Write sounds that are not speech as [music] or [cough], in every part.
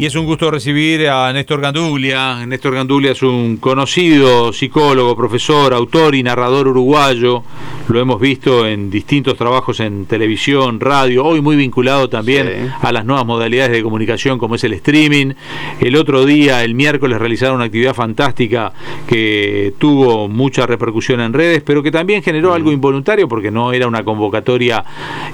Y es un gusto recibir a Néstor Ganduglia. Néstor Ganduglia es un conocido psicólogo, profesor, autor y narrador uruguayo. Lo hemos visto en distintos trabajos en televisión, radio, hoy muy vinculado también a las nuevas modalidades de comunicación como es el streaming. El otro día, el miércoles, realizaron una actividad fantástica que tuvo mucha repercusión en redes, pero que también generó algo involuntario porque no era una convocatoria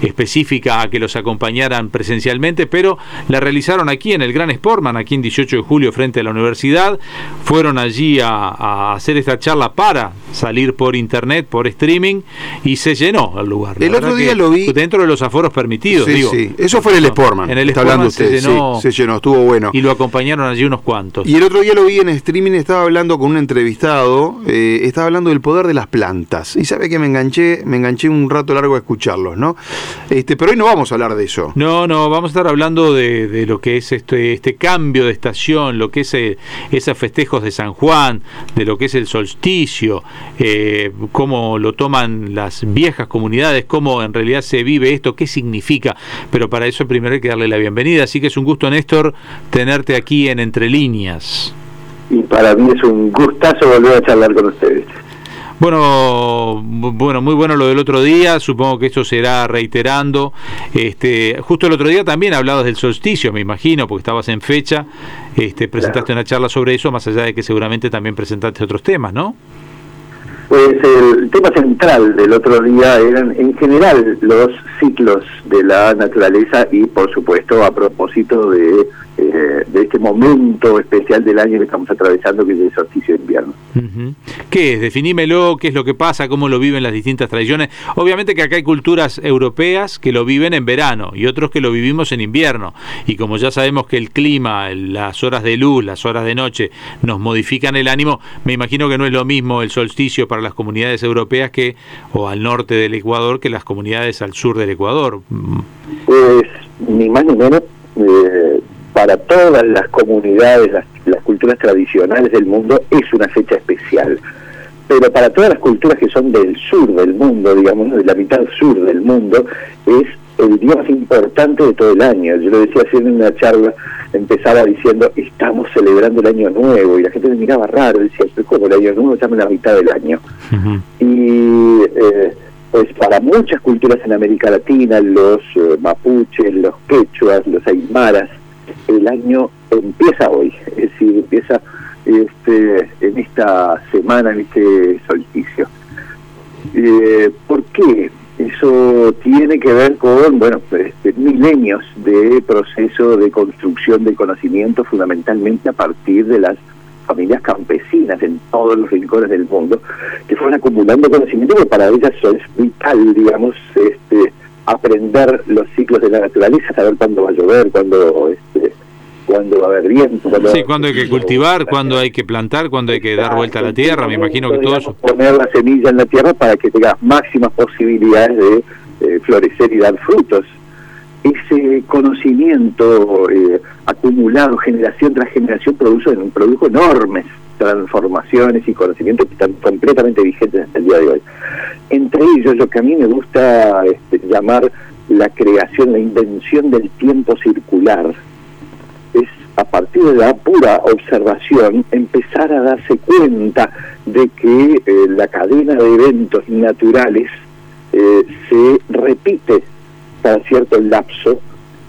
específica a que los acompañaran presencialmente, pero la realizaron aquí en el Gran Sportman, aquí en 18 de julio frente a la universidad. Fueron allí a, hacer esta charla para salir por internet, por streaming, y se llenó el lugar. el otro día lo vi. Dentro de los aforos permitidos, sí, digo. Sí, eso fue en el Sportman. En el está hablando usted. Se llenó, se llenó, estuvo bueno. Y lo acompañaron allí unos cuantos. Y el otro día lo vi en streaming, estaba hablando con un entrevistado, eh, estaba hablando del poder de las plantas. Y sabe que me enganché, me enganché un rato largo a escucharlos, ¿no? Este, pero hoy no vamos a hablar de eso. No, no, vamos a estar hablando de, de lo que es este este cambio de estación, lo que es eh, esos festejos de San Juan, de lo que es el solsticio, eh, cómo lo toman las viejas comunidades, cómo en realidad se vive esto, qué significa. Pero para eso primero hay que darle la bienvenida. Así que es un gusto, Néstor, tenerte aquí en Entre Líneas. Y para mí es un gustazo volver a charlar con ustedes. Bueno, bueno, muy bueno lo del otro día, supongo que esto será reiterando. Este, justo el otro día también hablabas del solsticio, me imagino, porque estabas en fecha, este, presentaste una charla sobre eso, más allá de que seguramente también presentaste otros temas, ¿no? Pues el tema central del otro día eran en general los ciclos de la naturaleza y por supuesto a propósito de eh, de este momento especial del año que estamos atravesando, que es el solsticio de invierno. ¿Qué es? Definímelo, qué es lo que pasa, cómo lo viven las distintas tradiciones. Obviamente que acá hay culturas europeas que lo viven en verano y otros que lo vivimos en invierno. Y como ya sabemos que el clima, las horas de luz, las horas de noche nos modifican el ánimo, me imagino que no es lo mismo el solsticio para las comunidades europeas que o al norte del Ecuador que las comunidades al sur del Ecuador. Pues ni más ni menos. Eh, para todas las comunidades, las, culturas tradicionales del mundo, es una fecha especial. Pero para todas las culturas que son del sur del mundo, digamos, de la mitad sur del mundo, es el día más importante de todo el año. Yo lo decía en una charla, empezaba diciendo, estamos celebrando el año nuevo, y la gente me miraba raro, decía, pero como el año nuevo estamos en la mitad del año. Y eh, pues para muchas culturas en América Latina, los eh, mapuches, los quechuas, los aymaras, el año empieza hoy, es decir, empieza este, en esta semana, en este solsticio. Eh, ¿Por qué? Eso tiene que ver con, bueno, este, milenios de proceso de construcción de conocimiento, fundamentalmente a partir de las familias campesinas en todos los rincones del mundo, que fueron acumulando conocimiento que para ellas es vital, digamos, este, aprender los ciclos de la naturaleza, saber cuándo va a llover, cuándo cuándo va a haber viento. Cuándo sí, cuándo hay que cultivar, cuándo hay que plantar, cuándo hay que dar vuelta a la tierra, me imagino que todo eso. Poner la semilla en la tierra para que tenga máximas posibilidades de eh, florecer y dar frutos. Ese conocimiento eh, acumulado generación tras generación produjo, produjo enormes transformaciones y conocimientos que están completamente vigentes hasta el día de hoy. Entre ellos, lo que a mí me gusta este, llamar la creación, la invención del tiempo circular, a partir de la pura observación empezar a darse cuenta de que eh, la cadena de eventos naturales eh, se repite para cierto lapso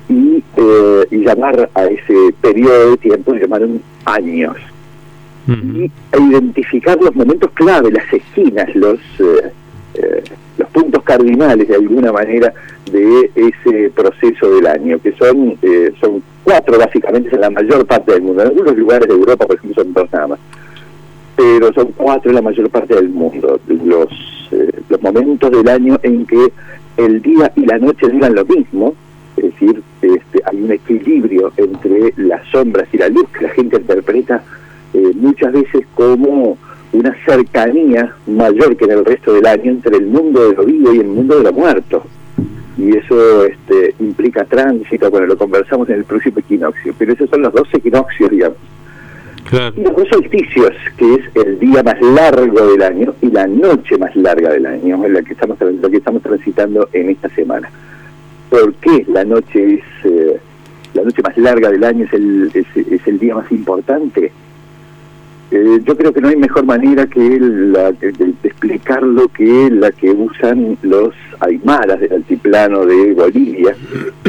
y, eh, y, llamar a ese periodo de tiempo, llamar años y identificar los momentos clave, las esquinas, los, eh, los puntos cardinales de alguna manera de ese proceso del año, que son, eh, son cuatro básicamente en la mayor parte del mundo. En algunos lugares de Europa, por ejemplo, son dos. Pero son cuatro en la mayor parte del mundo. Los, los momentos del año en que el día y la noche digan lo mismo, es decir, este, hay un equilibrio entre las sombras y la luz que la gente interpreta eh, muchas veces como una cercanía mayor que en el resto del año entre el mundo de lo vivo y el mundo de lo muerto. Y eso este, implica tránsito, bueno, lo conversamos en el próximo equinoccio, pero esos son los dos equinoccios, digamos. Y los dos solsticios, que es el día más largo del año y la noche más larga del año, es lo que estamos, lo que estamos transitando en esta semana. ¿Por qué la noche es eh, la noche más larga del año es el, es, el día más importante? Eh, yo creo que no hay mejor manera que la, de, explicarlo que la que usan los aymaras del altiplano de Bolivia,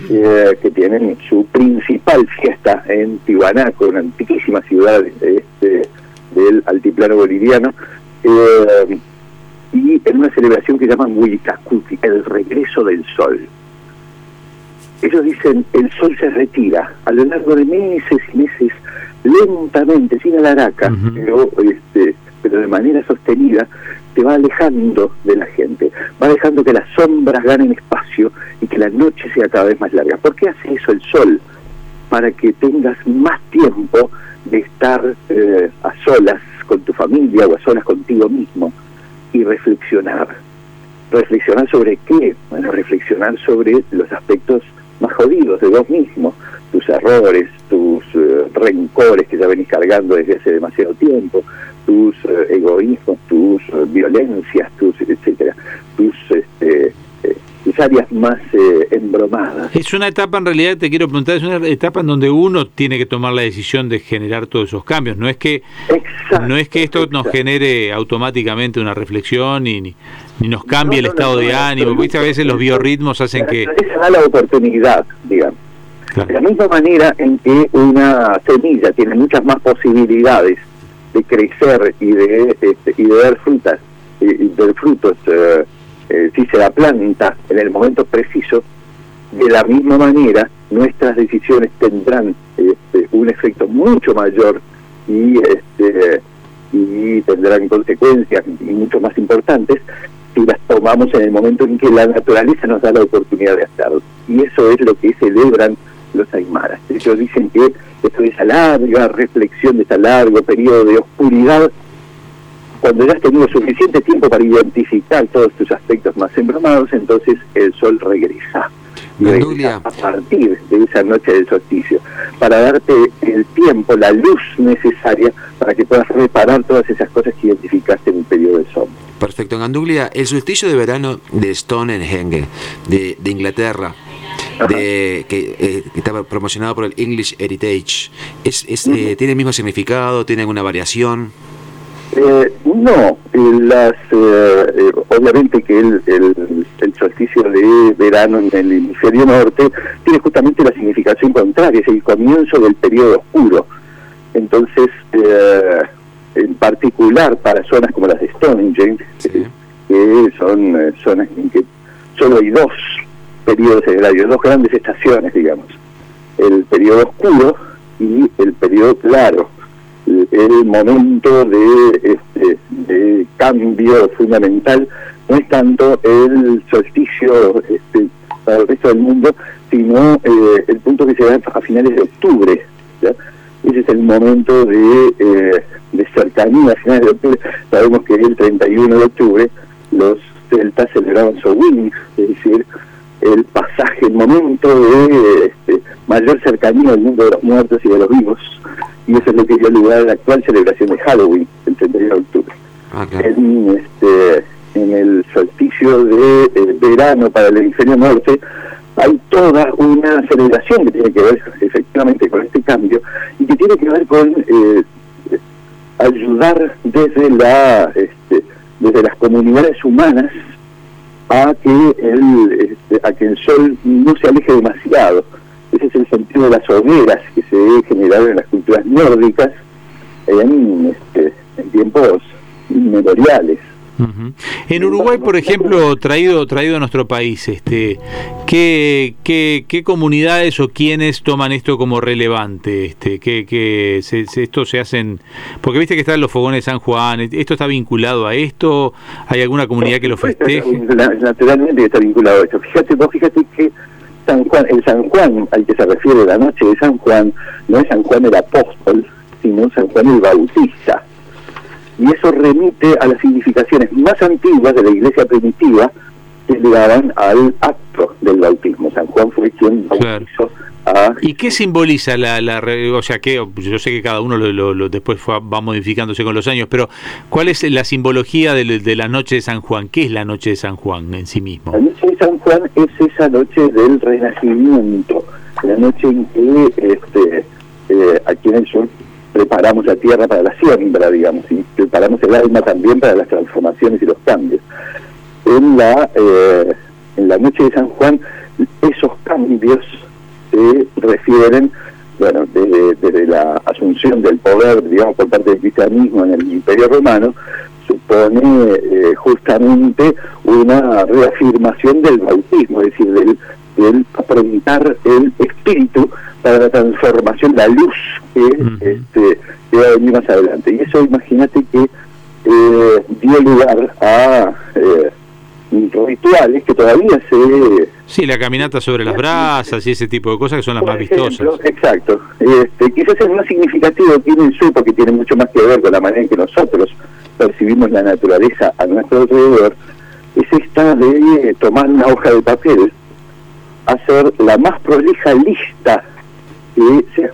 eh, que tienen su principal fiesta en Tiwanaco, una antiquísima ciudad este, del altiplano boliviano, eh, y en una celebración que llaman Huicacuti, el regreso del sol. Ellos dicen, el sol se retira a lo largo de meses y meses, lentamente, sin alaraca, pero, este, pero de manera sostenida, te va alejando de la gente, va dejando que las sombras ganen espacio y que la noche sea cada vez más larga. ¿Por qué hace eso el sol? Para que tengas más tiempo de estar eh, a solas con tu familia o a solas contigo mismo y reflexionar. ¿Reflexionar sobre qué? Bueno, reflexionar sobre los aspectos más jodidos de vos mismo, tus errores, tus eh, rencores que ya venís cargando desde hace demasiado tiempo, tus eh, egoísmos, tus eh, violencias, tus etcétera, tus este, tus áreas más embromadas. Es una etapa, en realidad, te quiero preguntar, es una etapa en donde uno tiene que tomar la decisión de generar todos esos cambios. No es que, no es que esto nos genere automáticamente una reflexión y ni, ni nos cambie el estado de ánimo. Viste, a veces los biorritmos hacen que... Esa da la oportunidad, digamos. De la misma manera en que una semilla tiene muchas más posibilidades de crecer y de, este, y de dar frutas, y, de frutos, eh, eh, si se la planta en el momento preciso, de la misma manera nuestras decisiones tendrán este, un efecto mucho mayor y este y tendrán consecuencias y mucho más importantes si las tomamos en el momento en que la naturaleza nos da la oportunidad de hacerlo. Y eso es lo que celebran los aymaras. Ellos dicen que después de esa larga reflexión, de ese largo periodo de oscuridad, cuando ya has tenido suficiente tiempo para identificar todos tus aspectos más embromados, entonces el sol regresa. regresa a partir de esa noche del solsticio, para darte el tiempo, la luz necesaria para que puedas reparar todas esas cosas que identificaste en un periodo de sombra. Perfecto. En Anduglia, el solsticio de verano de Stonehenge, de, de Inglaterra, de, que, eh, estaba promocionado por el English Heritage, es, es eh, ¿tiene el mismo significado? ¿Tiene alguna variación? Eh, no, las, obviamente que el, el, el, solsticio de verano en el hemisferio norte tiene justamente la significación contraria, es el comienzo del periodo oscuro. Entonces, en particular para zonas como las de Stonehenge, que son eh, zonas en que solo hay dos periodos en el año, dos grandes estaciones, digamos, el periodo oscuro y el periodo claro. El, momento de, este, de cambio fundamental no es tanto el solsticio este, para el resto del mundo, sino eh, el punto que se da a finales de octubre. Ese es el momento de eh, de cercanía a finales de octubre, sabemos que el 31 de octubre los celtas celebraban su win, es decir, el pasaje, el momento de este, mayor cercanía al mundo de los muertos y de los vivos, y eso es lo que dio lugar a la actual celebración de Halloween, el 31 de octubre. Ah, en, este, en el solsticio de eh, verano para el hemisferio norte, hay toda una celebración que tiene que ver efectivamente con este cambio y que tiene que ver con eh, ayudar desde la este, desde las comunidades humanas a que el este, a que el sol no se aleje demasiado. Ese es el sentido de las hogueras que se generaron en las culturas nórdicas en, este, en tiempos inmemoriales en Uruguay, por ejemplo, traído traído a nuestro país, este, ¿qué, qué, qué comunidades o quiénes toman esto como relevante? Este, que, se, esto se hacen, porque viste que están los fogones de San Juan, ¿esto está vinculado a esto? ¿Hay alguna comunidad que lo festeje? Naturalmente está vinculado a esto. Fíjate, vos fíjate que San Juan, el San Juan al que se refiere la noche de San Juan no es San Juan el apóstol, sino San Juan el bautista y eso remite a las significaciones más antiguas de la iglesia primitiva que llegaban al acto del bautismo. San Juan fue quien bautizó a... ¿Y qué simboliza la, la o sea, que yo sé que cada uno lo, después va modificándose con los años, pero ¿cuál es la simbología de, de, la noche de San Juan? ¿Qué es la noche de San Juan en sí mismo? La noche de San Juan es esa noche del renacimiento, la noche en que este, eh, aquí en el sur preparamos la tierra para la siembra, digamos, y preparamos el alma también para las transformaciones y los cambios. En la, eh, en la noche de San Juan, esos cambios se refieren, bueno, desde, la asunción del poder, digamos, por parte del cristianismo en el Imperio Romano, supone eh, justamente una reafirmación del bautismo, es decir, del, del afrontar el espíritu para la transformación, la luz que, este, que va a venir más adelante. Y eso imagínate que eh, dio lugar a eh, rituales que todavía se... Sí, la caminata sobre las brasas y ese tipo de cosas que son las más vistosas. Exacto. Este, quizás es más significativo, tiene su porque tiene mucho más que ver con la manera en que nosotros percibimos la naturaleza a nuestro alrededor, es esta de tomar una hoja de papel, hacer la más prolija lista que sea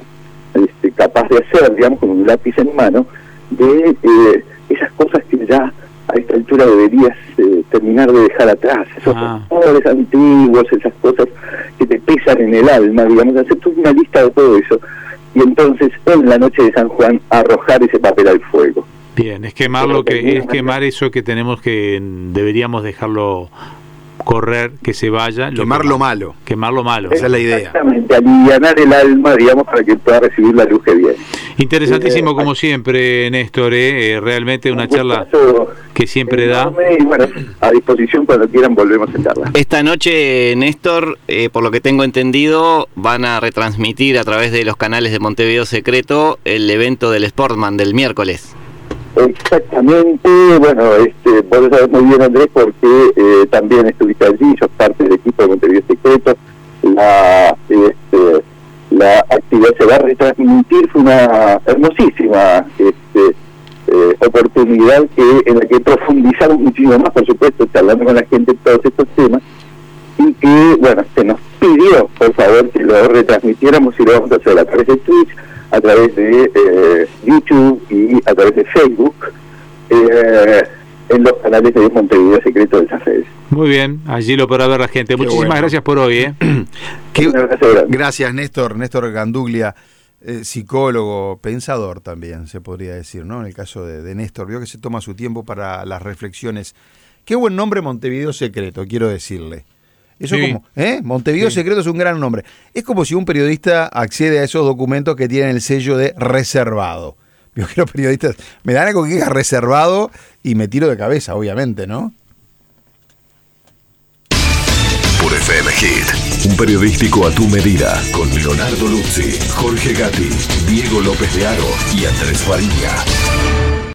este, capaz de hacer, digamos, con un lápiz en mano, de eh, esas cosas que ya a esta altura deberías eh, terminar de dejar atrás, esos ah. antiguos, esas cosas que te pesan en el alma, digamos, hacer una lista de todo eso. Y entonces, en la noche de San Juan, arrojar ese papel al fuego. Bien, es quemar lo que es quemar eso que tenemos que deberíamos dejarlo correr, que se vaya. Quemar lo, malo. Quemar lo malo. Esa es la idea. Exactamente, aliviar el alma, digamos, para que pueda recibir la luz que viene. Interesantísimo, eh, como siempre, Néstor, ¿eh? eh realmente una charla que siempre da. Y bueno, a disposición cuando quieran volvemos a charla. Esta noche, Néstor, eh, por lo que tengo entendido, van a retransmitir a través de los canales de Montevideo Secreto el evento del Sportman del miércoles. Exactamente, bueno, este, vos lo muy bien Andrés porque eh, también estuviste allí, sos parte del equipo de Montevideo Secreto, la, este, la actividad se va a retransmitir, fue una hermosísima este, eh, oportunidad que en la que profundizamos muchísimo más, por supuesto, hablando con la gente todos estos temas, y que, bueno, se nos pidió, por favor, que lo retransmitiéramos y lo vamos a hacer a través de Twitch, a través de eh, YouTube y a través de Facebook eh, en los canales de Montevideo Secreto de esas redes. Muy bien, allí lo podrá ver la gente. Muchísimas gracias por hoy. ¿eh? [clears throat] gracias, Néstor, Néstor Ganduglia. psicólogo, pensador también, se podría decir, ¿no? En el caso de, de Néstor, vio que se toma su tiempo para las reflexiones. Qué buen nombre Montevideo Secreto, quiero decirle. Eso como, ¿eh? Montevideo Secreto es un gran nombre. Es como si un periodista accede a esos documentos que tienen el sello de reservado. [laughs] Yo quiero periodistas, me dan algo que diga reservado y me tiro de cabeza, obviamente, ¿no? Por FM Hit, un periodístico a tu medida, con Leonardo Luzzi, Jorge Gatti, Diego López de Aro y Andrés Faría.